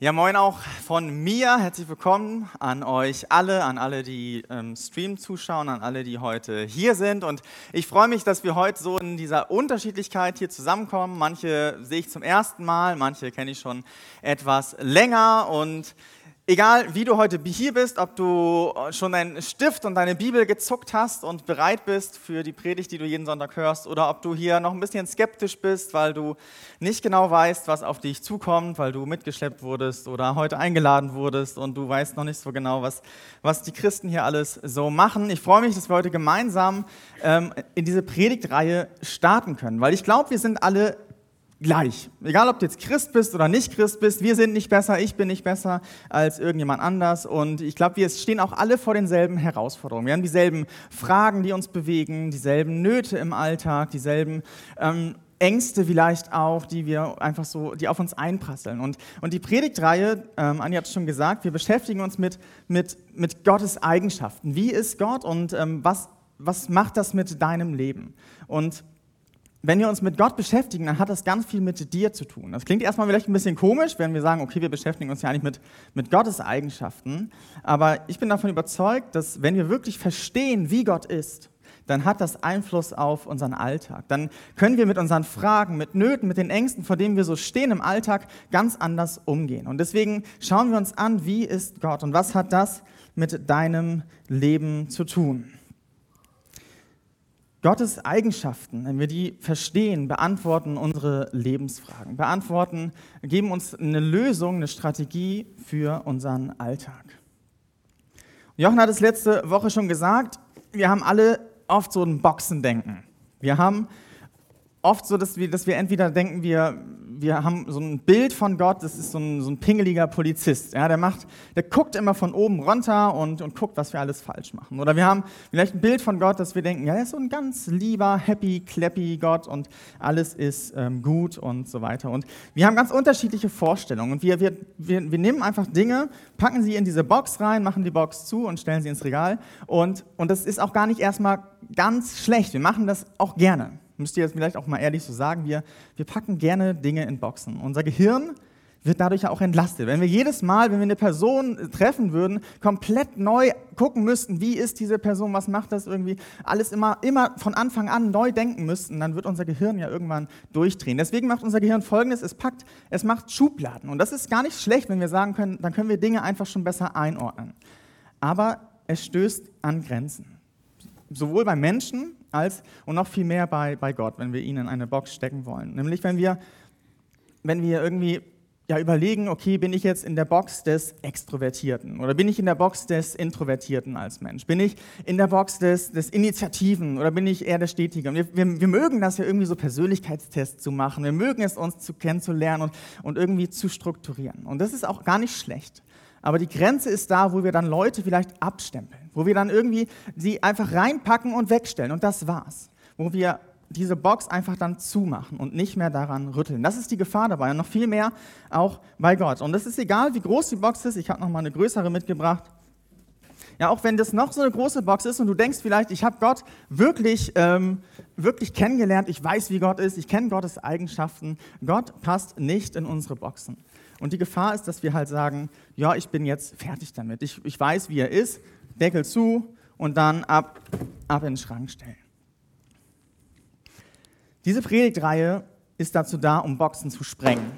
Ja, moin auch von mir. Herzlich willkommen an euch alle, an alle, die im Stream zuschauen, an alle, die heute hier sind. Und ich freue mich, dass wir heute so in dieser Unterschiedlichkeit hier zusammenkommen. Manche sehe ich zum ersten Mal, manche kenne ich schon etwas länger. Und Egal, wie du heute hier bist, ob du schon deinen Stift und deine Bibel gezuckt hast und bereit bist für die Predigt, die du jeden Sonntag hörst, oder ob du hier noch ein bisschen skeptisch bist, weil du nicht genau weißt, was auf dich zukommt, weil du mitgeschleppt wurdest oder heute eingeladen wurdest und du weißt noch nicht so genau, was, was die Christen hier alles so machen. Ich freue mich, dass wir heute gemeinsam ähm, in diese Predigtreihe starten können, weil ich glaube, wir sind alle gleich. Egal, ob du jetzt Christ bist oder nicht Christ bist, wir sind nicht besser, ich bin nicht besser als irgendjemand anders. Und ich glaube, wir stehen auch alle vor denselben Herausforderungen. Wir haben dieselben Fragen, die uns bewegen, dieselben Nöte im Alltag, dieselben ähm, Ängste vielleicht auch, die wir einfach so, die auf uns einprasseln. Und, und die Predigtreihe, ähm, Anja hat es schon gesagt, wir beschäftigen uns mit, mit, mit Gottes Eigenschaften. Wie ist Gott und ähm, was, was macht das mit deinem Leben? Und wenn wir uns mit Gott beschäftigen, dann hat das ganz viel mit dir zu tun. Das klingt erstmal vielleicht ein bisschen komisch, wenn wir sagen, okay, wir beschäftigen uns ja eigentlich mit, mit Gottes Eigenschaften. Aber ich bin davon überzeugt, dass wenn wir wirklich verstehen, wie Gott ist, dann hat das Einfluss auf unseren Alltag. Dann können wir mit unseren Fragen, mit Nöten, mit den Ängsten, vor denen wir so stehen im Alltag, ganz anders umgehen. Und deswegen schauen wir uns an, wie ist Gott und was hat das mit deinem Leben zu tun. Gottes Eigenschaften, wenn wir die verstehen, beantworten unsere Lebensfragen, beantworten, geben uns eine Lösung, eine Strategie für unseren Alltag. Jochen hat es letzte Woche schon gesagt, wir haben alle oft so ein Boxendenken. Wir haben oft so, dass wir, dass wir entweder denken, wir, wir haben so ein Bild von Gott, das ist so ein, so ein pingeliger Polizist. Ja, der, macht, der guckt immer von oben runter und, und guckt, was wir alles falsch machen. Oder wir haben vielleicht ein Bild von Gott, dass wir denken, ja, er ist so ein ganz lieber, happy, clappy Gott und alles ist ähm, gut und so weiter. Und wir haben ganz unterschiedliche Vorstellungen. Und wir, wir, wir, wir nehmen einfach Dinge, packen sie in diese Box rein, machen die Box zu und stellen sie ins Regal. Und, und das ist auch gar nicht erstmal ganz schlecht. Wir machen das auch gerne müsst ihr jetzt vielleicht auch mal ehrlich so sagen, wir, wir packen gerne Dinge in Boxen. Unser Gehirn wird dadurch ja auch entlastet. Wenn wir jedes Mal, wenn wir eine Person treffen würden, komplett neu gucken müssten, wie ist diese Person, was macht das irgendwie, alles immer, immer von Anfang an neu denken müssten, dann wird unser Gehirn ja irgendwann durchdrehen. Deswegen macht unser Gehirn Folgendes, es packt, es macht Schubladen. Und das ist gar nicht schlecht, wenn wir sagen können, dann können wir Dinge einfach schon besser einordnen. Aber es stößt an Grenzen. Sowohl bei Menschen als und noch viel mehr bei, bei Gott, wenn wir ihn in eine Box stecken wollen. Nämlich wenn wir, wenn wir irgendwie ja, überlegen, okay, bin ich jetzt in der Box des Extrovertierten oder bin ich in der Box des Introvertierten als Mensch? Bin ich in der Box des, des Initiativen oder bin ich eher der Stetige? Wir, wir, wir mögen das ja irgendwie so Persönlichkeitstests zu machen. Wir mögen es, uns zu kennenzulernen und, und irgendwie zu strukturieren. Und das ist auch gar nicht schlecht. Aber die Grenze ist da, wo wir dann Leute vielleicht abstempeln, wo wir dann irgendwie sie einfach reinpacken und wegstellen und das war's. Wo wir diese Box einfach dann zumachen und nicht mehr daran rütteln. Das ist die Gefahr dabei und noch viel mehr auch bei Gott. Und es ist egal, wie groß die Box ist. Ich habe noch mal eine größere mitgebracht. Ja, auch wenn das noch so eine große Box ist und du denkst vielleicht, ich habe Gott wirklich, ähm, wirklich kennengelernt, ich weiß, wie Gott ist, ich kenne Gottes Eigenschaften. Gott passt nicht in unsere Boxen. Und die Gefahr ist, dass wir halt sagen, ja, ich bin jetzt fertig damit. Ich, ich weiß, wie er ist, Deckel zu und dann ab, ab in den Schrank stellen. Diese Predigtreihe ist dazu da, um Boxen zu sprengen.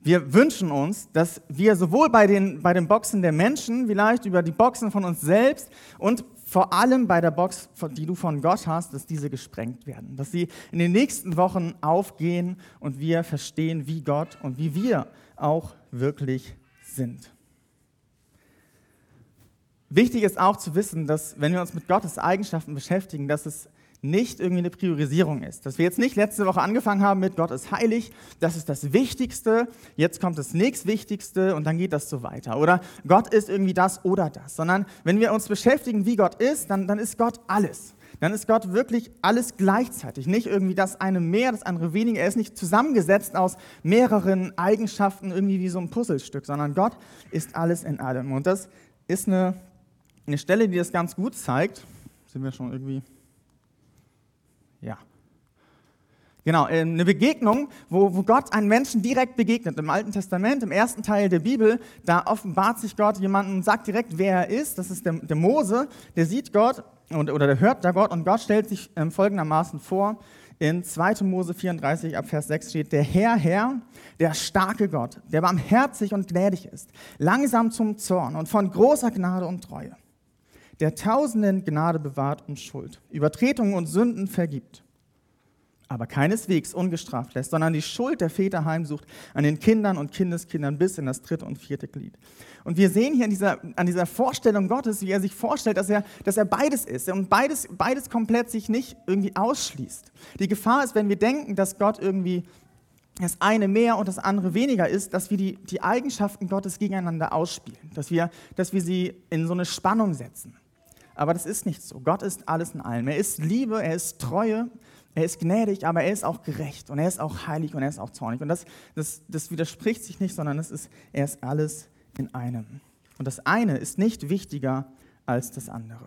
Wir wünschen uns, dass wir sowohl bei den, bei den Boxen der Menschen, vielleicht über die Boxen von uns selbst und vor allem bei der Box, die du von Gott hast, dass diese gesprengt werden. Dass sie in den nächsten Wochen aufgehen und wir verstehen, wie Gott und wie wir auch wirklich sind. Wichtig ist auch zu wissen, dass wenn wir uns mit Gottes Eigenschaften beschäftigen, dass es nicht irgendwie eine Priorisierung ist. Dass wir jetzt nicht letzte Woche angefangen haben mit Gott ist heilig, das ist das Wichtigste, jetzt kommt das nächstwichtigste und dann geht das so weiter. Oder Gott ist irgendwie das oder das. Sondern wenn wir uns beschäftigen, wie Gott ist, dann, dann ist Gott alles. Dann ist Gott wirklich alles gleichzeitig. Nicht irgendwie das eine mehr, das andere weniger. Er ist nicht zusammengesetzt aus mehreren Eigenschaften, irgendwie wie so ein Puzzlestück, sondern Gott ist alles in allem. Und das ist eine, eine Stelle, die das ganz gut zeigt. Sind wir schon irgendwie ja. Genau, äh, eine Begegnung, wo, Gott einen Menschen direkt begegnet. Im Alten Testament, im ersten Teil der Bibel, da offenbart sich Gott jemanden sagt direkt, wer er ist. Das ist der, Mose, der sieht Gott oder der hört da Gott und Gott stellt sich ähm, folgendermaßen vor. In 2. Mose 34 ab Vers 6 steht, der Herr, Herr, der starke Gott, der barmherzig und gnädig ist, langsam zum Zorn und von großer Gnade und Treue, der Tausenden Gnade bewahrt und Schuld, Übertretungen und Sünden vergibt aber keineswegs ungestraft lässt, sondern die Schuld der Väter heimsucht an den Kindern und Kindeskindern bis in das dritte und vierte Glied. Und wir sehen hier an dieser, an dieser Vorstellung Gottes, wie er sich vorstellt, dass er, dass er beides ist und beides, beides komplett sich nicht irgendwie ausschließt. Die Gefahr ist, wenn wir denken, dass Gott irgendwie das eine mehr und das andere weniger ist, dass wir die, die Eigenschaften Gottes gegeneinander ausspielen, dass wir, dass wir sie in so eine Spannung setzen. Aber das ist nicht so. Gott ist alles in allem. Er ist Liebe, er ist Treue, er ist gnädig, aber er ist auch gerecht und er ist auch heilig und er ist auch zornig. Und das, das, das widerspricht sich nicht, sondern es ist, er ist alles in einem. Und das eine ist nicht wichtiger als das andere.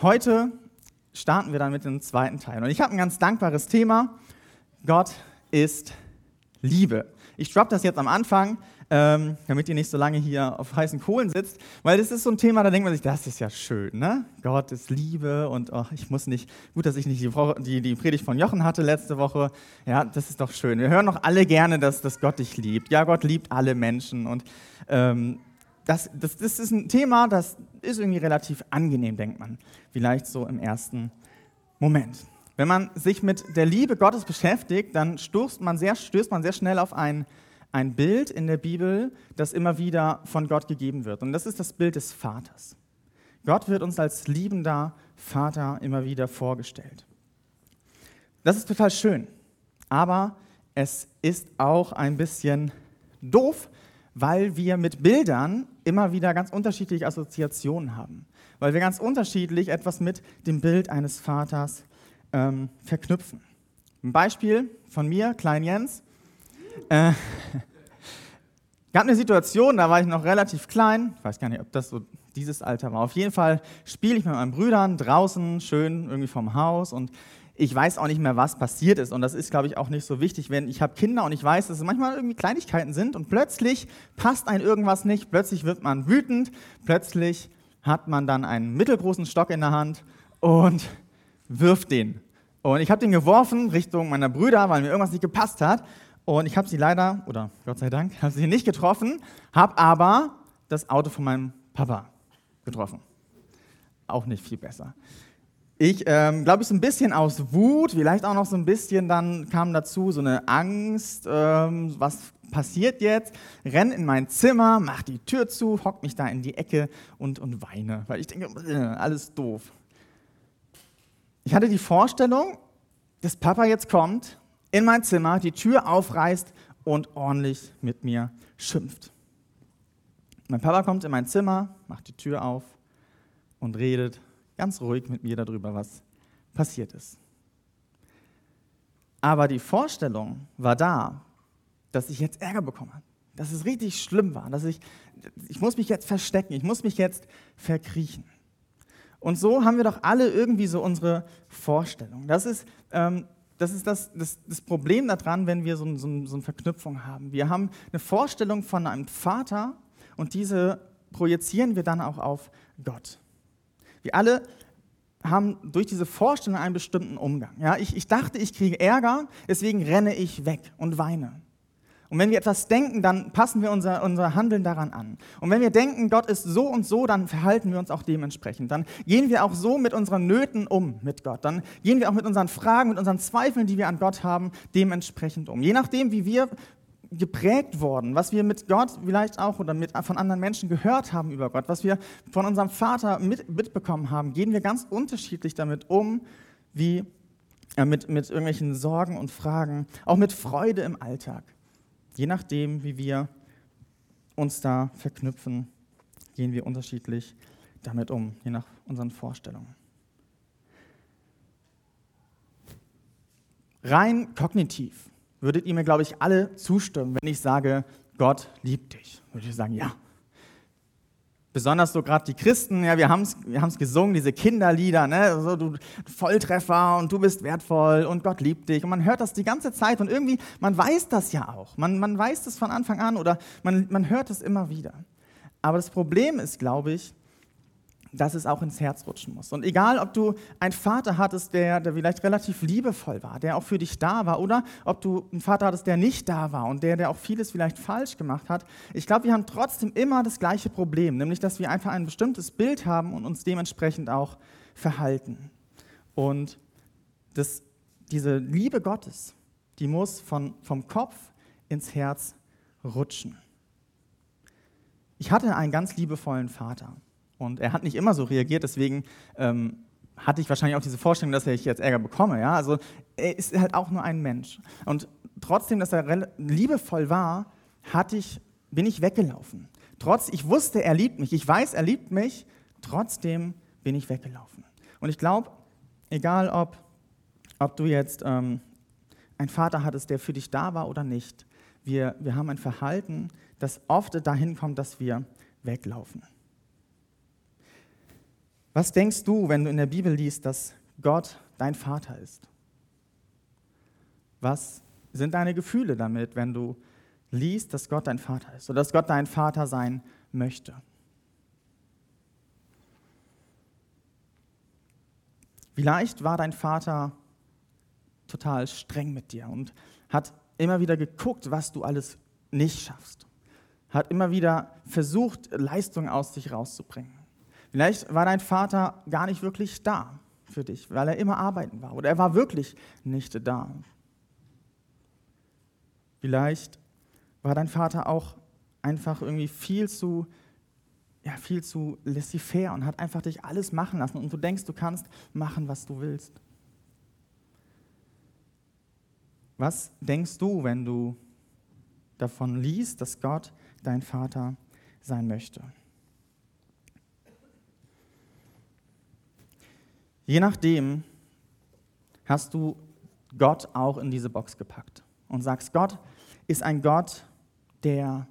Heute starten wir dann mit dem zweiten Teil. Und ich habe ein ganz dankbares Thema. Gott ist Liebe. Ich droppe das jetzt am Anfang, ähm, damit ihr nicht so lange hier auf heißen Kohlen sitzt, weil das ist so ein Thema, da denkt man sich, das ist ja schön, ne? Gott ist Liebe und oh, ich muss nicht, gut, dass ich nicht die, die, die, Predigt von Jochen hatte letzte Woche, ja, das ist doch schön. Wir hören doch alle gerne, dass, dass Gott dich liebt. Ja, Gott liebt alle Menschen und ähm, das, das, das ist ein Thema, das ist irgendwie relativ angenehm, denkt man, vielleicht so im ersten Moment. Wenn man sich mit der Liebe Gottes beschäftigt, dann stößt man sehr, stößt man sehr schnell auf einen ein Bild in der Bibel, das immer wieder von Gott gegeben wird. Und das ist das Bild des Vaters. Gott wird uns als liebender Vater immer wieder vorgestellt. Das ist total schön, aber es ist auch ein bisschen doof, weil wir mit Bildern immer wieder ganz unterschiedliche Assoziationen haben, weil wir ganz unterschiedlich etwas mit dem Bild eines Vaters ähm, verknüpfen. Ein Beispiel von mir, Klein Jens. Äh, gab eine Situation, da war ich noch relativ klein, ich weiß gar nicht, ob das so dieses Alter war. Auf jeden Fall spiele ich mit meinen Brüdern draußen, schön irgendwie vom Haus und ich weiß auch nicht mehr, was passiert ist. Und das ist, glaube ich, auch nicht so wichtig, wenn ich habe Kinder und ich weiß, dass es manchmal irgendwie Kleinigkeiten sind und plötzlich passt ein irgendwas nicht, plötzlich wird man wütend, plötzlich hat man dann einen mittelgroßen Stock in der Hand und wirft den. Und ich habe den geworfen Richtung meiner Brüder, weil mir irgendwas nicht gepasst hat. Und ich habe sie leider, oder Gott sei Dank, habe sie nicht getroffen, habe aber das Auto von meinem Papa getroffen. Auch nicht viel besser. Ich ähm, glaube, ich so ein bisschen aus Wut, vielleicht auch noch so ein bisschen, dann kam dazu so eine Angst, ähm, was passiert jetzt? Renn in mein Zimmer, mach die Tür zu, hock mich da in die Ecke und, und weine, weil ich denke, äh, alles doof. Ich hatte die Vorstellung, dass Papa jetzt kommt in mein Zimmer, die Tür aufreißt und ordentlich mit mir schimpft. Mein Papa kommt in mein Zimmer, macht die Tür auf und redet ganz ruhig mit mir darüber, was passiert ist. Aber die Vorstellung war da, dass ich jetzt Ärger bekomme, dass es richtig schlimm war, dass ich, ich muss mich jetzt verstecken, ich muss mich jetzt verkriechen. Und so haben wir doch alle irgendwie so unsere Vorstellung. Das ist ähm, das ist das, das, das Problem daran, wenn wir so, so, so eine Verknüpfung haben. Wir haben eine Vorstellung von einem Vater und diese projizieren wir dann auch auf Gott. Wir alle haben durch diese Vorstellung einen bestimmten Umgang. Ja, ich, ich dachte, ich kriege Ärger, deswegen renne ich weg und weine. Und wenn wir etwas denken, dann passen wir unser, unser Handeln daran an. Und wenn wir denken, Gott ist so und so, dann verhalten wir uns auch dementsprechend. Dann gehen wir auch so mit unseren Nöten um mit Gott. Dann gehen wir auch mit unseren Fragen, mit unseren Zweifeln, die wir an Gott haben, dementsprechend um. Je nachdem, wie wir geprägt worden, was wir mit Gott vielleicht auch oder mit, von anderen Menschen gehört haben über Gott, was wir von unserem Vater mit, mitbekommen haben, gehen wir ganz unterschiedlich damit um, wie äh, mit, mit irgendwelchen Sorgen und Fragen, auch mit Freude im Alltag. Je nachdem, wie wir uns da verknüpfen, gehen wir unterschiedlich damit um, je nach unseren Vorstellungen. Rein kognitiv würdet ihr mir, glaube ich, alle zustimmen, wenn ich sage, Gott liebt dich. Würde ich sagen, ja. Besonders so gerade die Christen, ja, wir haben es wir haben's gesungen, diese Kinderlieder, ne, so du Volltreffer und du bist wertvoll und Gott liebt dich und man hört das die ganze Zeit und irgendwie, man weiß das ja auch, man, man weiß das von Anfang an oder man, man hört es immer wieder. Aber das Problem ist, glaube ich, dass es auch ins Herz rutschen muss. Und egal, ob du einen Vater hattest, der, der vielleicht relativ liebevoll war, der auch für dich da war, oder ob du einen Vater hattest, der nicht da war und der, der auch vieles vielleicht falsch gemacht hat, ich glaube, wir haben trotzdem immer das gleiche Problem, nämlich, dass wir einfach ein bestimmtes Bild haben und uns dementsprechend auch verhalten. Und das, diese Liebe Gottes, die muss von, vom Kopf ins Herz rutschen. Ich hatte einen ganz liebevollen Vater. Und er hat nicht immer so reagiert, deswegen ähm, hatte ich wahrscheinlich auch diese Vorstellung, dass ich jetzt Ärger bekomme. Ja? Also er ist halt auch nur ein Mensch. Und trotzdem, dass er liebevoll war, hatte ich, bin ich weggelaufen. Trotz, ich wusste, er liebt mich. Ich weiß, er liebt mich. Trotzdem bin ich weggelaufen. Und ich glaube, egal ob, ob du jetzt ähm, einen Vater hattest, der für dich da war oder nicht, wir, wir haben ein Verhalten, das oft dahin kommt, dass wir weglaufen. Was denkst du, wenn du in der Bibel liest, dass Gott dein Vater ist? Was sind deine Gefühle damit, wenn du liest, dass Gott dein Vater ist oder dass Gott dein Vater sein möchte? Vielleicht war dein Vater total streng mit dir und hat immer wieder geguckt, was du alles nicht schaffst. Hat immer wieder versucht, Leistung aus dich rauszubringen. Vielleicht war dein Vater gar nicht wirklich da für dich, weil er immer arbeiten war oder er war wirklich nicht da. Vielleicht war dein Vater auch einfach irgendwie viel zu, ja, viel zu laissez-faire und hat einfach dich alles machen lassen und du denkst, du kannst machen, was du willst. Was denkst du, wenn du davon liest, dass Gott dein Vater sein möchte? Je nachdem hast du Gott auch in diese Box gepackt und sagst, Gott ist ein Gott, der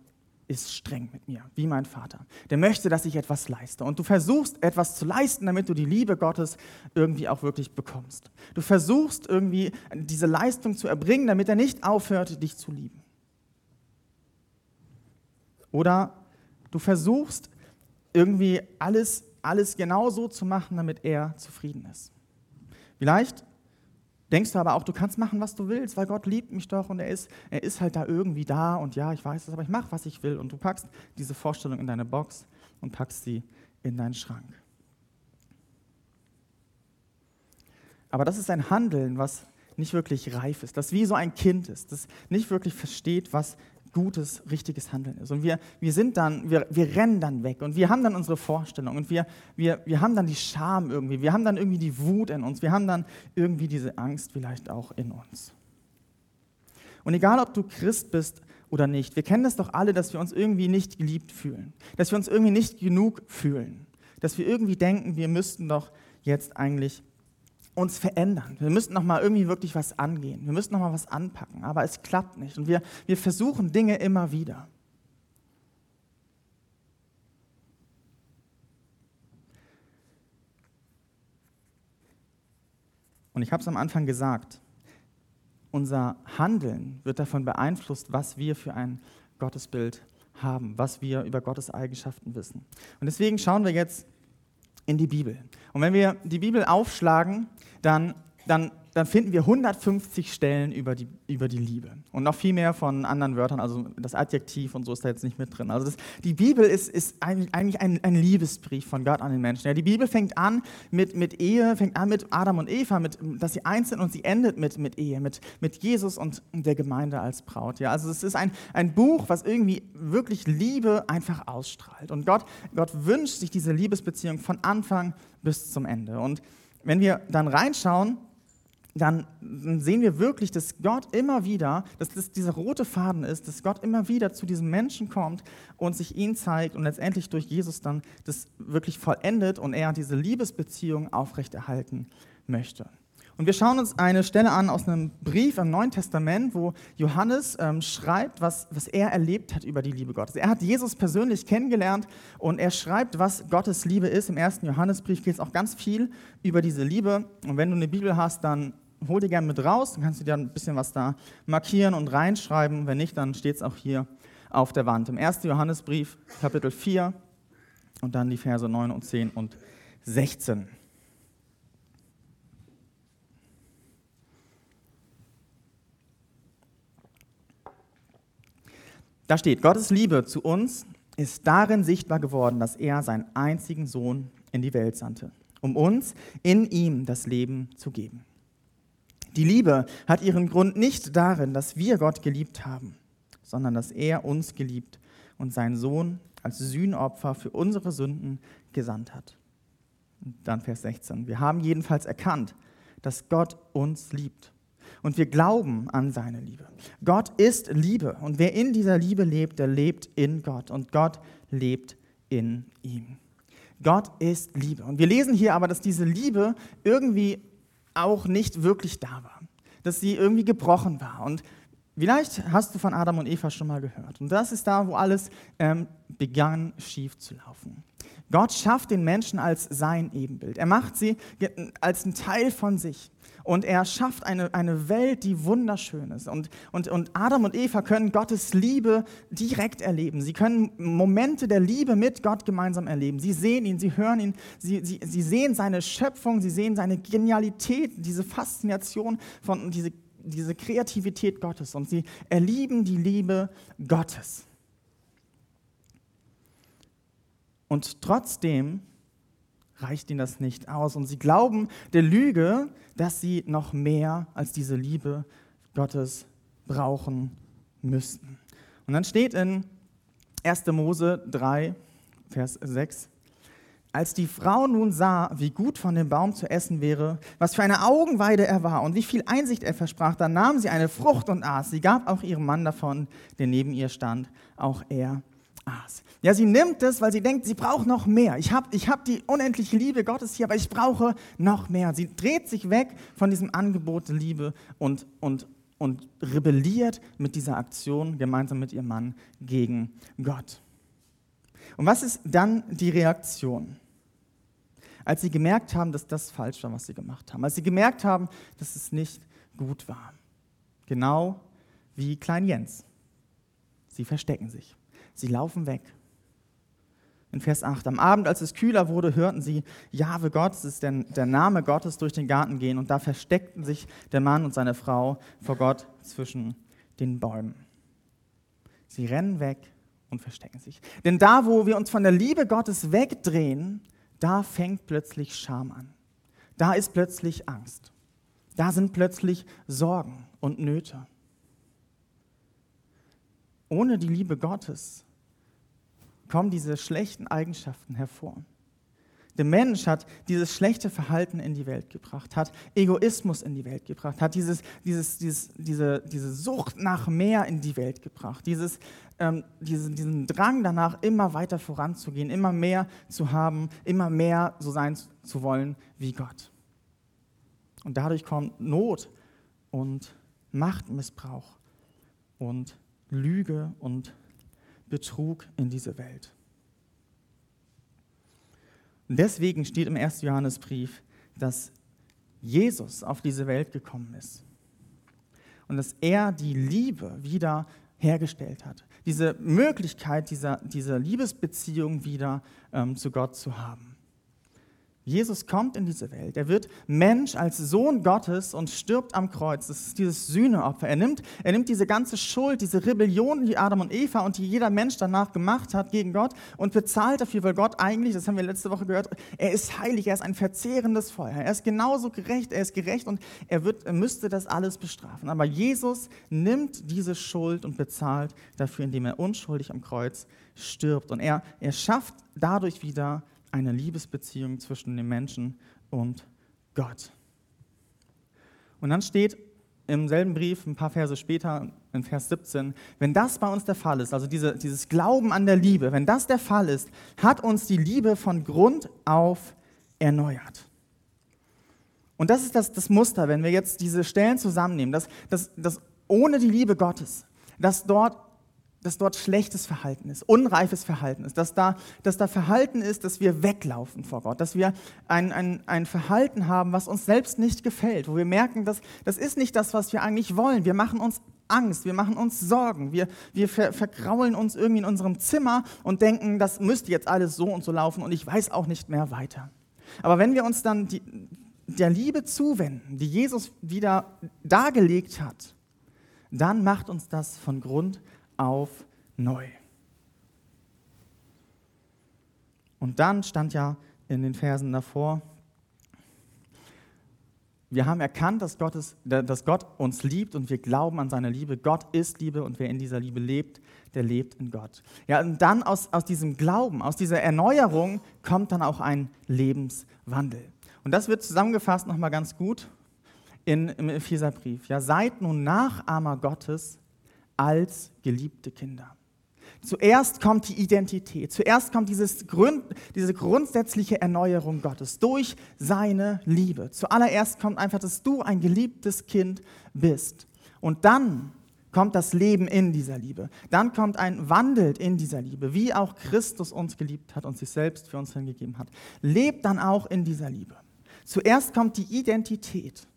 ist streng mit mir, wie mein Vater. Der möchte, dass ich etwas leiste. Und du versuchst etwas zu leisten, damit du die Liebe Gottes irgendwie auch wirklich bekommst. Du versuchst irgendwie diese Leistung zu erbringen, damit er nicht aufhört, dich zu lieben. Oder du versuchst irgendwie alles alles genau so zu machen, damit er zufrieden ist. Vielleicht denkst du aber auch, du kannst machen, was du willst, weil Gott liebt mich doch und er ist, er ist halt da irgendwie da und ja, ich weiß es, aber ich mache, was ich will. Und du packst diese Vorstellung in deine Box und packst sie in deinen Schrank. Aber das ist ein Handeln, was nicht wirklich reif ist, das wie so ein Kind ist, das nicht wirklich versteht, was gutes, richtiges Handeln ist. Und wir, wir sind dann, wir, wir rennen dann weg. Und wir haben dann unsere Vorstellung. Und wir, wir, wir haben dann die Scham irgendwie, wir haben dann irgendwie die Wut in uns, wir haben dann irgendwie diese Angst vielleicht auch in uns. Und egal, ob du Christ bist oder nicht, wir kennen das doch alle, dass wir uns irgendwie nicht geliebt fühlen, dass wir uns irgendwie nicht genug fühlen, dass wir irgendwie denken, wir müssten doch jetzt eigentlich uns verändern. Wir müssen noch mal irgendwie wirklich was angehen. Wir müssen noch mal was anpacken, aber es klappt nicht. Und wir, wir versuchen Dinge immer wieder. Und ich habe es am Anfang gesagt, unser Handeln wird davon beeinflusst, was wir für ein Gottesbild haben, was wir über Gottes Eigenschaften wissen. Und deswegen schauen wir jetzt in die Bibel. Und wenn wir die Bibel aufschlagen, dann, dann dann finden wir 150 Stellen über die, über die Liebe. Und noch viel mehr von anderen Wörtern, also das Adjektiv und so ist da jetzt nicht mit drin. Also das, die Bibel ist, ist eigentlich ein, ein, Liebesbrief von Gott an den Menschen. Ja, die Bibel fängt an mit, mit Ehe, fängt an mit Adam und Eva, mit, dass sie eins sind und sie endet mit, mit Ehe, mit, mit Jesus und der Gemeinde als Braut. Ja, also es ist ein, ein Buch, was irgendwie wirklich Liebe einfach ausstrahlt. Und Gott, Gott wünscht sich diese Liebesbeziehung von Anfang bis zum Ende. Und wenn wir dann reinschauen, dann sehen wir wirklich, dass Gott immer wieder, dass das dieser rote Faden ist, dass Gott immer wieder zu diesem Menschen kommt und sich ihn zeigt und letztendlich durch Jesus dann das wirklich vollendet und er diese Liebesbeziehung aufrechterhalten möchte. Und wir schauen uns eine Stelle an aus einem Brief im Neuen Testament, wo Johannes ähm, schreibt, was, was er erlebt hat über die Liebe Gottes. Er hat Jesus persönlich kennengelernt und er schreibt, was Gottes Liebe ist. Im ersten Johannesbrief geht es auch ganz viel über diese Liebe. Und wenn du eine Bibel hast, dann hol die gerne mit raus, dann kannst du dir ein bisschen was da markieren und reinschreiben. Wenn nicht, dann steht es auch hier auf der Wand. Im ersten Johannesbrief, Kapitel 4 und dann die Verse 9 und 10 und 16. Da steht, Gottes Liebe zu uns ist darin sichtbar geworden, dass er seinen einzigen Sohn in die Welt sandte, um uns in ihm das Leben zu geben. Die Liebe hat ihren Grund nicht darin, dass wir Gott geliebt haben, sondern dass er uns geliebt und seinen Sohn als Sühnopfer für unsere Sünden gesandt hat. Und dann Vers 16. Wir haben jedenfalls erkannt, dass Gott uns liebt und wir glauben an seine Liebe. Gott ist Liebe und wer in dieser Liebe lebt, der lebt in Gott und Gott lebt in ihm. Gott ist Liebe. Und wir lesen hier aber, dass diese Liebe irgendwie auch nicht wirklich da war, dass sie irgendwie gebrochen war. Und vielleicht hast du von Adam und Eva schon mal gehört. Und das ist da, wo alles ähm, begann schief zu laufen. Gott schafft den Menschen als sein Ebenbild. Er macht sie als ein Teil von sich. Und er schafft eine, eine Welt, die wunderschön ist. Und, und, und Adam und Eva können Gottes Liebe direkt erleben. Sie können Momente der Liebe mit Gott gemeinsam erleben. Sie sehen ihn, sie hören ihn, sie, sie, sie sehen seine Schöpfung, sie sehen seine Genialität, diese Faszination von diese, diese Kreativität Gottes. Und sie erlieben die Liebe Gottes. Und trotzdem reicht ihnen das nicht aus. Und sie glauben der Lüge, dass sie noch mehr als diese Liebe Gottes brauchen müssten. Und dann steht in 1. Mose 3, Vers 6, als die Frau nun sah, wie gut von dem Baum zu essen wäre, was für eine Augenweide er war und wie viel Einsicht er versprach, dann nahm sie eine Frucht und aß. Sie gab auch ihrem Mann davon, der neben ihr stand. Auch er aß. Ja, sie nimmt es, weil sie denkt, sie braucht noch mehr. Ich habe ich hab die unendliche Liebe Gottes hier, aber ich brauche noch mehr. Sie dreht sich weg von diesem Angebot der Liebe und, und, und rebelliert mit dieser Aktion gemeinsam mit ihrem Mann gegen Gott. Und was ist dann die Reaktion? Als sie gemerkt haben, dass das falsch war, was sie gemacht haben. Als sie gemerkt haben, dass es nicht gut war. Genau wie Klein Jens. Sie verstecken sich. Sie laufen weg. In Vers 8, am Abend, als es kühler wurde, hörten sie, Jahwe Gott, das ist der, der Name Gottes, durch den Garten gehen. Und da versteckten sich der Mann und seine Frau vor Gott zwischen den Bäumen. Sie rennen weg und verstecken sich. Denn da, wo wir uns von der Liebe Gottes wegdrehen, da fängt plötzlich Scham an. Da ist plötzlich Angst. Da sind plötzlich Sorgen und Nöte. Ohne die Liebe Gottes kommen diese schlechten Eigenschaften hervor. Der Mensch hat dieses schlechte Verhalten in die Welt gebracht, hat Egoismus in die Welt gebracht, hat dieses, dieses, dieses, diese, diese Sucht nach mehr in die Welt gebracht, dieses, ähm, diesen, diesen Drang danach, immer weiter voranzugehen, immer mehr zu haben, immer mehr so sein zu wollen wie Gott. Und dadurch kommt Not und Machtmissbrauch und Lüge und Betrug in diese Welt. Deswegen steht im 1. Johannesbrief, dass Jesus auf diese Welt gekommen ist und dass er die Liebe wieder hergestellt hat. Diese Möglichkeit dieser, dieser Liebesbeziehung wieder ähm, zu Gott zu haben. Jesus kommt in diese Welt. Er wird Mensch als Sohn Gottes und stirbt am Kreuz. Das ist dieses Sühneopfer. Er nimmt, er nimmt diese ganze Schuld, diese Rebellion, die Adam und Eva und die jeder Mensch danach gemacht hat gegen Gott und bezahlt dafür, weil Gott eigentlich, das haben wir letzte Woche gehört, er ist heilig, er ist ein verzehrendes Feuer. Er ist genauso gerecht, er ist gerecht und er, wird, er müsste das alles bestrafen. Aber Jesus nimmt diese Schuld und bezahlt dafür, indem er unschuldig am Kreuz stirbt. Und er, er schafft dadurch wieder eine Liebesbeziehung zwischen dem Menschen und Gott. Und dann steht im selben Brief, ein paar Verse später, in Vers 17, wenn das bei uns der Fall ist, also diese, dieses Glauben an der Liebe, wenn das der Fall ist, hat uns die Liebe von Grund auf erneuert. Und das ist das, das Muster, wenn wir jetzt diese Stellen zusammennehmen, dass, dass, dass ohne die Liebe Gottes, dass dort, dass dort schlechtes Verhalten ist, unreifes Verhalten ist, dass da, dass da Verhalten ist, dass wir weglaufen vor Gott, dass wir ein, ein, ein Verhalten haben, was uns selbst nicht gefällt, wo wir merken, dass das ist nicht das, was wir eigentlich wollen. Wir machen uns Angst, wir machen uns Sorgen, wir, wir ver vergraulen uns irgendwie in unserem Zimmer und denken, das müsste jetzt alles so und so laufen und ich weiß auch nicht mehr weiter. Aber wenn wir uns dann die, der Liebe zuwenden, die Jesus wieder dargelegt hat, dann macht uns das von Grund auf neu. Und dann stand ja in den Versen davor, wir haben erkannt, dass, Gottes, dass Gott uns liebt und wir glauben an seine Liebe. Gott ist Liebe und wer in dieser Liebe lebt, der lebt in Gott. Ja, und dann aus, aus diesem Glauben, aus dieser Erneuerung kommt dann auch ein Lebenswandel. Und das wird zusammengefasst nochmal ganz gut in, im Epheserbrief. Ja, seid nun Nachahmer Gottes als geliebte Kinder. Zuerst kommt die Identität, zuerst kommt dieses Grund, diese grundsätzliche Erneuerung Gottes durch seine Liebe. Zuallererst kommt einfach, dass du ein geliebtes Kind bist. Und dann kommt das Leben in dieser Liebe. Dann kommt ein Wandel in dieser Liebe, wie auch Christus uns geliebt hat und sich selbst für uns hingegeben hat. Lebt dann auch in dieser Liebe. Zuerst kommt die Identität.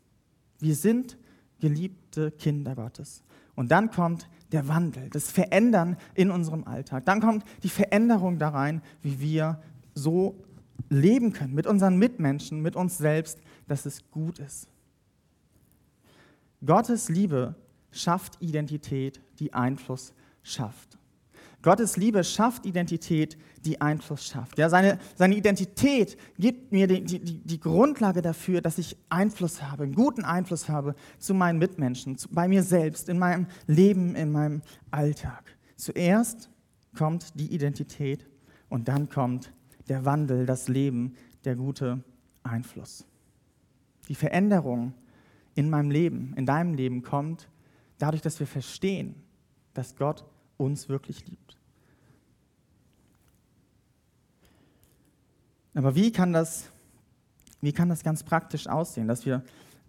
Wir sind geliebte Kinder Gottes. Und dann kommt der Wandel, das Verändern in unserem Alltag. Dann kommt die Veränderung da rein, wie wir so leben können mit unseren Mitmenschen, mit uns selbst, dass es gut ist. Gottes Liebe schafft Identität, die Einfluss schafft. Gottes Liebe schafft Identität, die Einfluss schafft. Ja, seine, seine Identität gibt mir die, die, die Grundlage dafür, dass ich Einfluss habe, einen guten Einfluss habe zu meinen Mitmenschen, zu, bei mir selbst, in meinem Leben, in meinem Alltag. Zuerst kommt die Identität und dann kommt der Wandel, das Leben, der gute Einfluss. Die Veränderung in meinem Leben, in deinem Leben kommt dadurch, dass wir verstehen, dass Gott uns wirklich liebt. Aber wie kann das, wie kann das ganz praktisch aussehen, dass wir,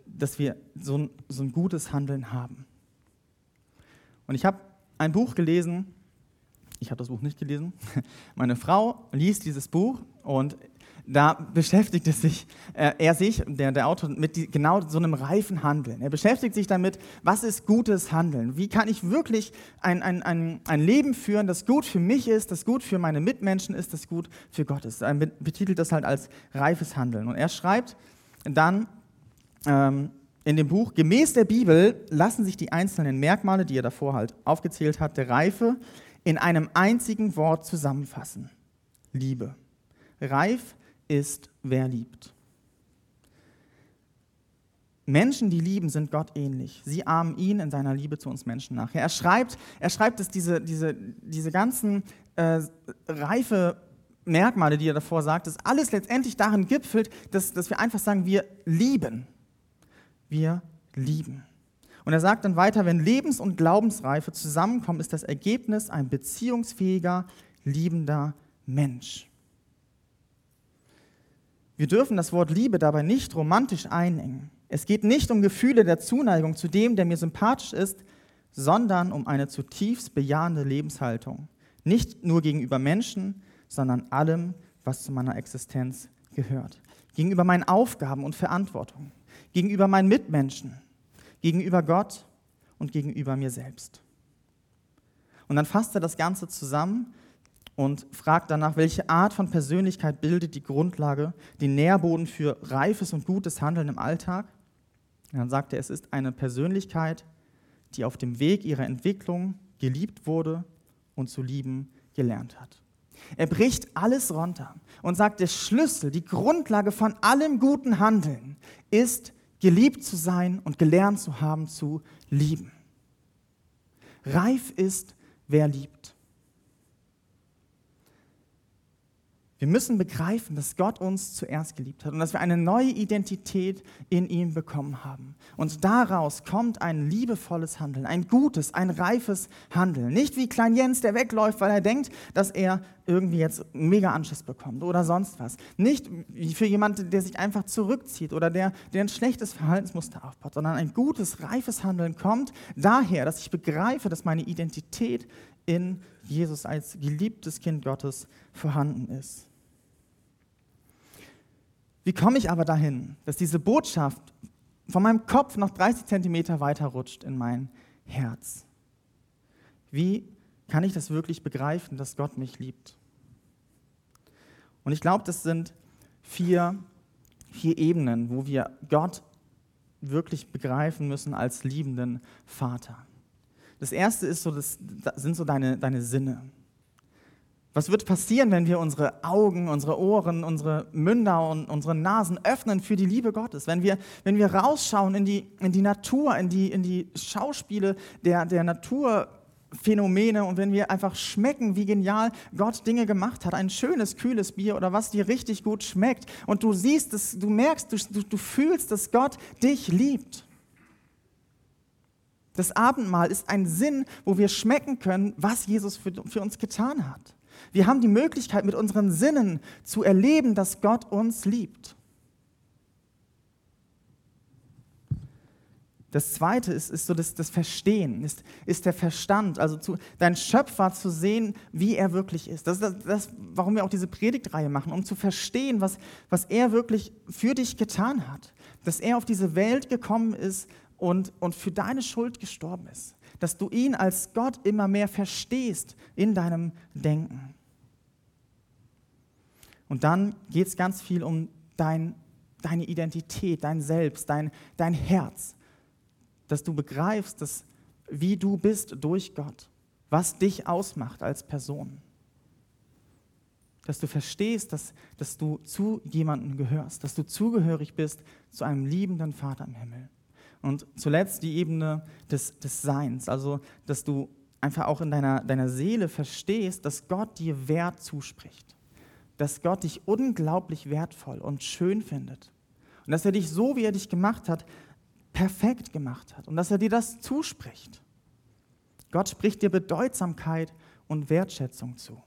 dass wir so, ein, so ein gutes Handeln haben? Und ich habe ein Buch gelesen, ich habe das Buch nicht gelesen, meine Frau liest dieses Buch und da beschäftigt es sich, äh, er sich, der, der Autor, mit die, genau so einem reifen Handeln. Er beschäftigt sich damit, was ist gutes Handeln? Wie kann ich wirklich ein, ein, ein, ein Leben führen, das gut für mich ist, das gut für meine Mitmenschen ist, das gut für Gott ist? Er betitelt das halt als reifes Handeln. Und er schreibt dann ähm, in dem Buch, gemäß der Bibel lassen sich die einzelnen Merkmale, die er davor halt aufgezählt hat, der Reife in einem einzigen Wort zusammenfassen. Liebe. Reif ist, wer liebt. Menschen, die lieben, sind Gott ähnlich. Sie ahmen ihn in seiner Liebe zu uns Menschen nach. Er schreibt, er schreibt dass diese, diese, diese ganzen äh, reife Merkmale, die er davor sagt, dass alles letztendlich darin gipfelt, dass, dass wir einfach sagen, wir lieben. Wir lieben. Und er sagt dann weiter, wenn Lebens- und Glaubensreife zusammenkommen, ist das Ergebnis ein beziehungsfähiger, liebender Mensch. Wir dürfen das Wort Liebe dabei nicht romantisch einengen. Es geht nicht um Gefühle der Zuneigung zu dem, der mir sympathisch ist, sondern um eine zutiefst bejahende Lebenshaltung. Nicht nur gegenüber Menschen, sondern allem, was zu meiner Existenz gehört. Gegenüber meinen Aufgaben und Verantwortungen. Gegenüber meinen Mitmenschen. Gegenüber Gott und gegenüber mir selbst. Und dann fasst er das Ganze zusammen und fragt danach, welche Art von Persönlichkeit bildet die Grundlage, den Nährboden für reifes und gutes Handeln im Alltag. Und dann sagt er, es ist eine Persönlichkeit, die auf dem Weg ihrer Entwicklung geliebt wurde und zu lieben gelernt hat. Er bricht alles runter und sagt, der Schlüssel, die Grundlage von allem guten Handeln ist, geliebt zu sein und gelernt zu haben zu lieben. Reif ist, wer liebt. Wir müssen begreifen, dass Gott uns zuerst geliebt hat und dass wir eine neue Identität in ihm bekommen haben. Und daraus kommt ein liebevolles Handeln, ein gutes, ein reifes Handeln. Nicht wie Klein Jens, der wegläuft, weil er denkt, dass er irgendwie jetzt mega Anschiss bekommt oder sonst was. Nicht wie für jemanden, der sich einfach zurückzieht oder der, der ein schlechtes Verhaltensmuster aufbaut, sondern ein gutes, reifes Handeln kommt daher, dass ich begreife, dass meine Identität in Jesus als geliebtes Kind Gottes vorhanden ist. Wie komme ich aber dahin, dass diese Botschaft von meinem Kopf noch 30 Zentimeter weiter rutscht in mein Herz? Wie kann ich das wirklich begreifen, dass Gott mich liebt? Und ich glaube, das sind vier, vier Ebenen, wo wir Gott wirklich begreifen müssen als liebenden Vater. Das erste ist so, das sind so deine, deine Sinne. Was wird passieren, wenn wir unsere Augen, unsere Ohren, unsere Münder und unsere Nasen öffnen für die Liebe Gottes? Wenn wir, wenn wir rausschauen in die, in die Natur, in die, in die Schauspiele der, der Naturphänomene und wenn wir einfach schmecken, wie genial Gott Dinge gemacht hat, ein schönes, kühles Bier oder was dir richtig gut schmeckt und du siehst, dass, du merkst, du, du fühlst, dass Gott dich liebt. Das Abendmahl ist ein Sinn, wo wir schmecken können, was Jesus für, für uns getan hat. Wir haben die Möglichkeit, mit unseren Sinnen zu erleben, dass Gott uns liebt. Das zweite ist, ist so das, das Verstehen, ist, ist der Verstand, also zu, dein Schöpfer zu sehen, wie er wirklich ist. Das ist das, das, warum wir auch diese Predigtreihe machen, um zu verstehen, was, was er wirklich für dich getan hat. Dass er auf diese Welt gekommen ist und, und für deine Schuld gestorben ist. Dass du ihn als Gott immer mehr verstehst in deinem Denken. Und dann geht es ganz viel um dein, deine Identität, dein Selbst, dein, dein Herz. Dass du begreifst, dass, wie du bist durch Gott, was dich ausmacht als Person. Dass du verstehst, dass, dass du zu jemandem gehörst, dass du zugehörig bist zu einem liebenden Vater im Himmel. Und zuletzt die Ebene des, des Seins, also dass du einfach auch in deiner, deiner Seele verstehst, dass Gott dir Wert zuspricht dass Gott dich unglaublich wertvoll und schön findet. Und dass er dich so, wie er dich gemacht hat, perfekt gemacht hat. Und dass er dir das zuspricht. Gott spricht dir Bedeutsamkeit und Wertschätzung zu.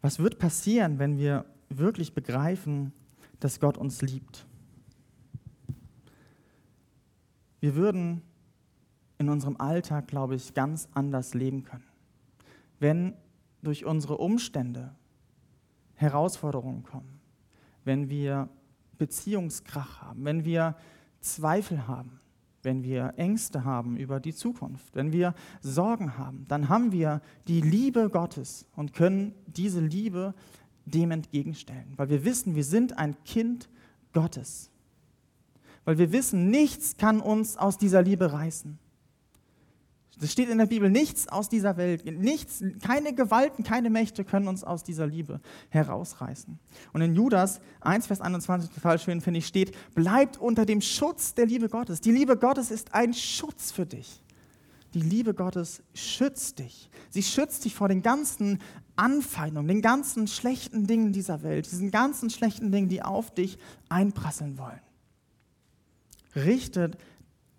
Was wird passieren, wenn wir wirklich begreifen, dass Gott uns liebt? Wir würden in unserem Alltag, glaube ich, ganz anders leben können. Wenn durch unsere Umstände Herausforderungen kommen, wenn wir Beziehungskrach haben, wenn wir Zweifel haben, wenn wir Ängste haben über die Zukunft, wenn wir Sorgen haben, dann haben wir die Liebe Gottes und können diese Liebe dem entgegenstellen, weil wir wissen, wir sind ein Kind Gottes. Weil wir wissen, nichts kann uns aus dieser Liebe reißen. Das steht in der Bibel, nichts aus dieser Welt, nichts, keine Gewalten, keine Mächte können uns aus dieser Liebe herausreißen. Und in Judas 1, Vers 21, total schön finde ich, steht, bleibt unter dem Schutz der Liebe Gottes. Die Liebe Gottes ist ein Schutz für dich. Die Liebe Gottes schützt dich. Sie schützt dich vor den ganzen Anfeindungen, den ganzen schlechten Dingen dieser Welt, diesen ganzen schlechten Dingen, die auf dich einprasseln wollen. Richtet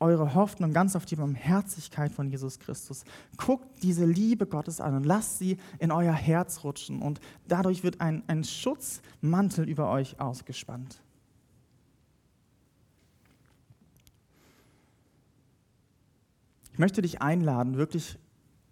eure Hoffnung ganz auf die Barmherzigkeit von Jesus Christus. Guckt diese Liebe Gottes an und lasst sie in euer Herz rutschen. Und dadurch wird ein, ein Schutzmantel über euch ausgespannt. Ich möchte dich einladen, wirklich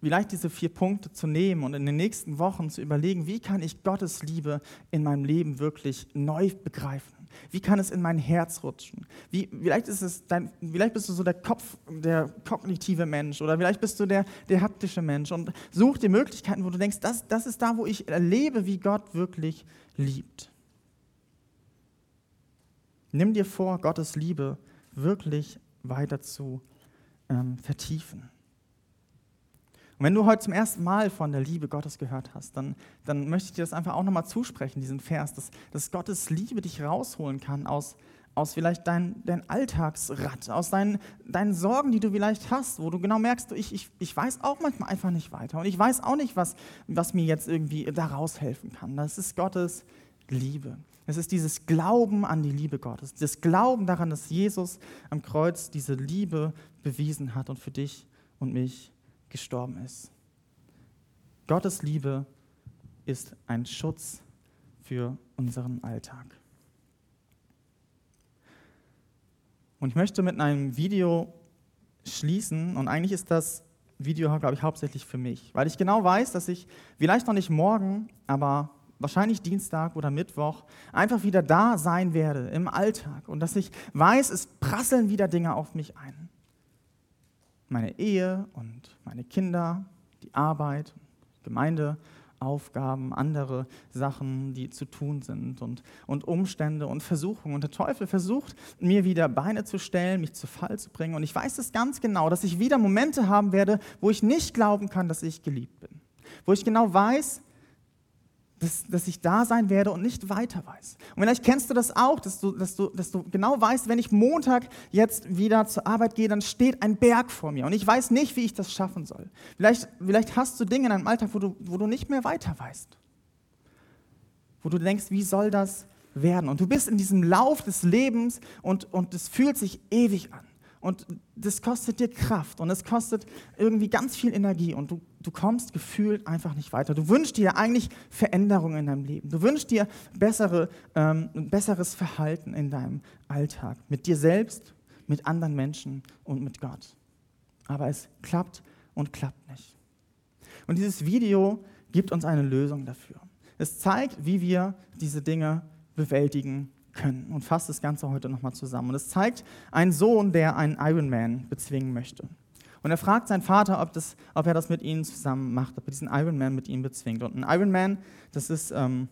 vielleicht diese vier Punkte zu nehmen und in den nächsten Wochen zu überlegen, wie kann ich Gottes Liebe in meinem Leben wirklich neu begreifen? Wie kann es in mein Herz rutschen? Wie, vielleicht, ist es dein, vielleicht bist du so der Kopf, der kognitive Mensch oder vielleicht bist du der, der haptische Mensch und such dir Möglichkeiten, wo du denkst, das, das ist da, wo ich erlebe, wie Gott wirklich liebt. Nimm dir vor, Gottes Liebe wirklich weiter zu ähm, vertiefen. Und wenn du heute zum ersten Mal von der Liebe Gottes gehört hast, dann, dann möchte ich dir das einfach auch nochmal zusprechen, diesen Vers, dass, dass Gottes Liebe dich rausholen kann aus, aus vielleicht dein, dein Alltagsrad, aus deinen, deinen Sorgen, die du vielleicht hast, wo du genau merkst, ich, ich, ich weiß auch manchmal einfach nicht weiter und ich weiß auch nicht, was, was mir jetzt irgendwie daraus helfen kann. Das ist Gottes Liebe. Es ist dieses Glauben an die Liebe Gottes, das Glauben daran, dass Jesus am Kreuz diese Liebe bewiesen hat und für dich und mich gestorben ist. Gottes Liebe ist ein Schutz für unseren Alltag. Und ich möchte mit einem Video schließen und eigentlich ist das Video, glaube ich, hauptsächlich für mich, weil ich genau weiß, dass ich vielleicht noch nicht morgen, aber wahrscheinlich Dienstag oder Mittwoch einfach wieder da sein werde im Alltag und dass ich weiß, es prasseln wieder Dinge auf mich ein. Meine Ehe und meine Kinder, die Arbeit, Gemeinde Aufgaben, andere Sachen, die zu tun sind und, und Umstände und Versuchungen. Und der Teufel versucht, mir wieder Beine zu stellen, mich zu Fall zu bringen. Und ich weiß es ganz genau, dass ich wieder Momente haben werde, wo ich nicht glauben kann, dass ich geliebt bin. Wo ich genau weiß, dass, dass ich da sein werde und nicht weiter weiß. Und vielleicht kennst du das auch, dass du, dass, du, dass du genau weißt, wenn ich Montag jetzt wieder zur Arbeit gehe, dann steht ein Berg vor mir und ich weiß nicht, wie ich das schaffen soll. Vielleicht, vielleicht hast du Dinge in deinem Alltag, wo du, wo du nicht mehr weiter weißt. Wo du denkst, wie soll das werden? Und du bist in diesem Lauf des Lebens und, und es fühlt sich ewig an und das kostet dir Kraft und es kostet irgendwie ganz viel Energie und du, du kommst gefühlt einfach nicht weiter. Du wünschst dir eigentlich Veränderungen in deinem Leben. Du wünschst dir bessere, ähm, besseres Verhalten in deinem Alltag, mit dir selbst, mit anderen Menschen und mit Gott. Aber es klappt und klappt nicht. Und dieses Video gibt uns eine Lösung dafür. Es zeigt, wie wir diese Dinge bewältigen können und fasst das Ganze heute nochmal zusammen. Und es zeigt einen Sohn, der einen Ironman bezwingen möchte. Und er fragt seinen Vater, ob, das, ob er das mit ihnen zusammen macht, ob er diesen Ironman mit ihm bezwingt. Und ein Ironman, das ist ähm,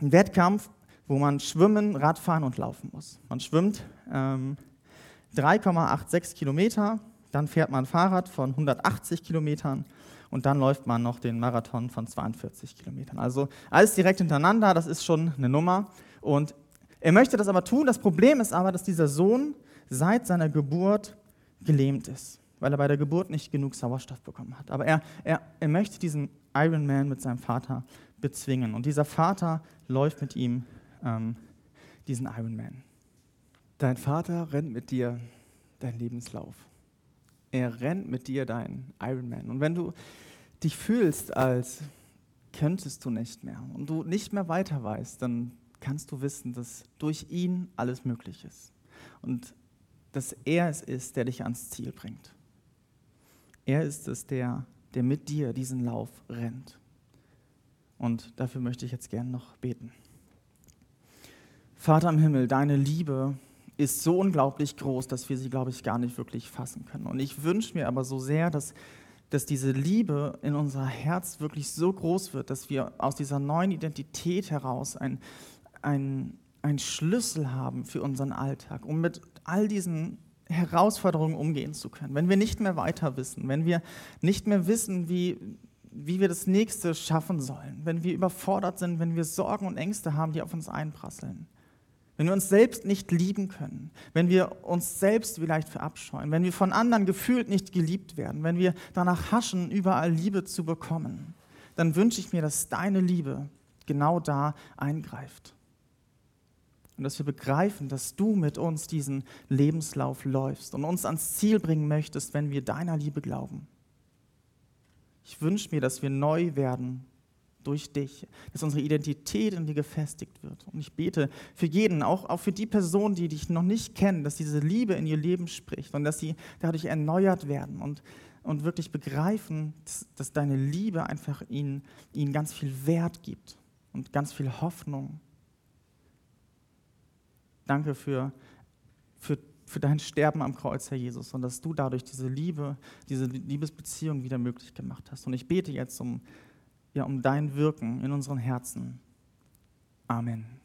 ein Wettkampf, wo man schwimmen, Radfahren und laufen muss. Man schwimmt ähm, 3,86 Kilometer, dann fährt man Fahrrad von 180 Kilometern und dann läuft man noch den Marathon von 42 Kilometern. Also alles direkt hintereinander, das ist schon eine Nummer. Und er möchte das aber tun. Das Problem ist aber, dass dieser Sohn seit seiner Geburt gelähmt ist, weil er bei der Geburt nicht genug Sauerstoff bekommen hat. Aber er, er, er möchte diesen Iron Man mit seinem Vater bezwingen. Und dieser Vater läuft mit ihm ähm, diesen Iron Man. Dein Vater rennt mit dir deinen Lebenslauf. Er rennt mit dir deinen Ironman. Und wenn du dich fühlst, als könntest du nicht mehr und du nicht mehr weiter weißt, dann kannst du wissen, dass durch ihn alles möglich ist und dass er es ist, der dich ans Ziel bringt. Er ist es, der, der mit dir diesen Lauf rennt. Und dafür möchte ich jetzt gern noch beten. Vater im Himmel, deine Liebe ist so unglaublich groß, dass wir sie, glaube ich, gar nicht wirklich fassen können. Und ich wünsche mir aber so sehr, dass, dass diese Liebe in unser Herz wirklich so groß wird, dass wir aus dieser neuen Identität heraus ein, ein, ein Schlüssel haben für unseren Alltag, um mit all diesen Herausforderungen umgehen zu können. Wenn wir nicht mehr weiter wissen, wenn wir nicht mehr wissen, wie, wie wir das nächste schaffen sollen, wenn wir überfordert sind, wenn wir Sorgen und Ängste haben, die auf uns einprasseln, wenn wir uns selbst nicht lieben können, wenn wir uns selbst vielleicht verabscheuen, wenn wir von anderen gefühlt nicht geliebt werden, wenn wir danach haschen, überall Liebe zu bekommen, dann wünsche ich mir, dass deine Liebe genau da eingreift und dass wir begreifen, dass du mit uns diesen Lebenslauf läufst und uns ans Ziel bringen möchtest, wenn wir deiner Liebe glauben. Ich wünsche mir, dass wir neu werden durch dich, dass unsere Identität in dir gefestigt wird. Und ich bete für jeden, auch, auch für die Personen, die dich noch nicht kennen, dass diese Liebe in ihr Leben spricht und dass sie dadurch erneuert werden und, und wirklich begreifen, dass, dass deine Liebe einfach ihnen, ihnen ganz viel Wert gibt und ganz viel Hoffnung Danke für, für, für dein Sterben am Kreuz, Herr Jesus, und dass du dadurch diese Liebe, diese Liebesbeziehung wieder möglich gemacht hast. Und ich bete jetzt um, ja, um dein Wirken in unseren Herzen. Amen.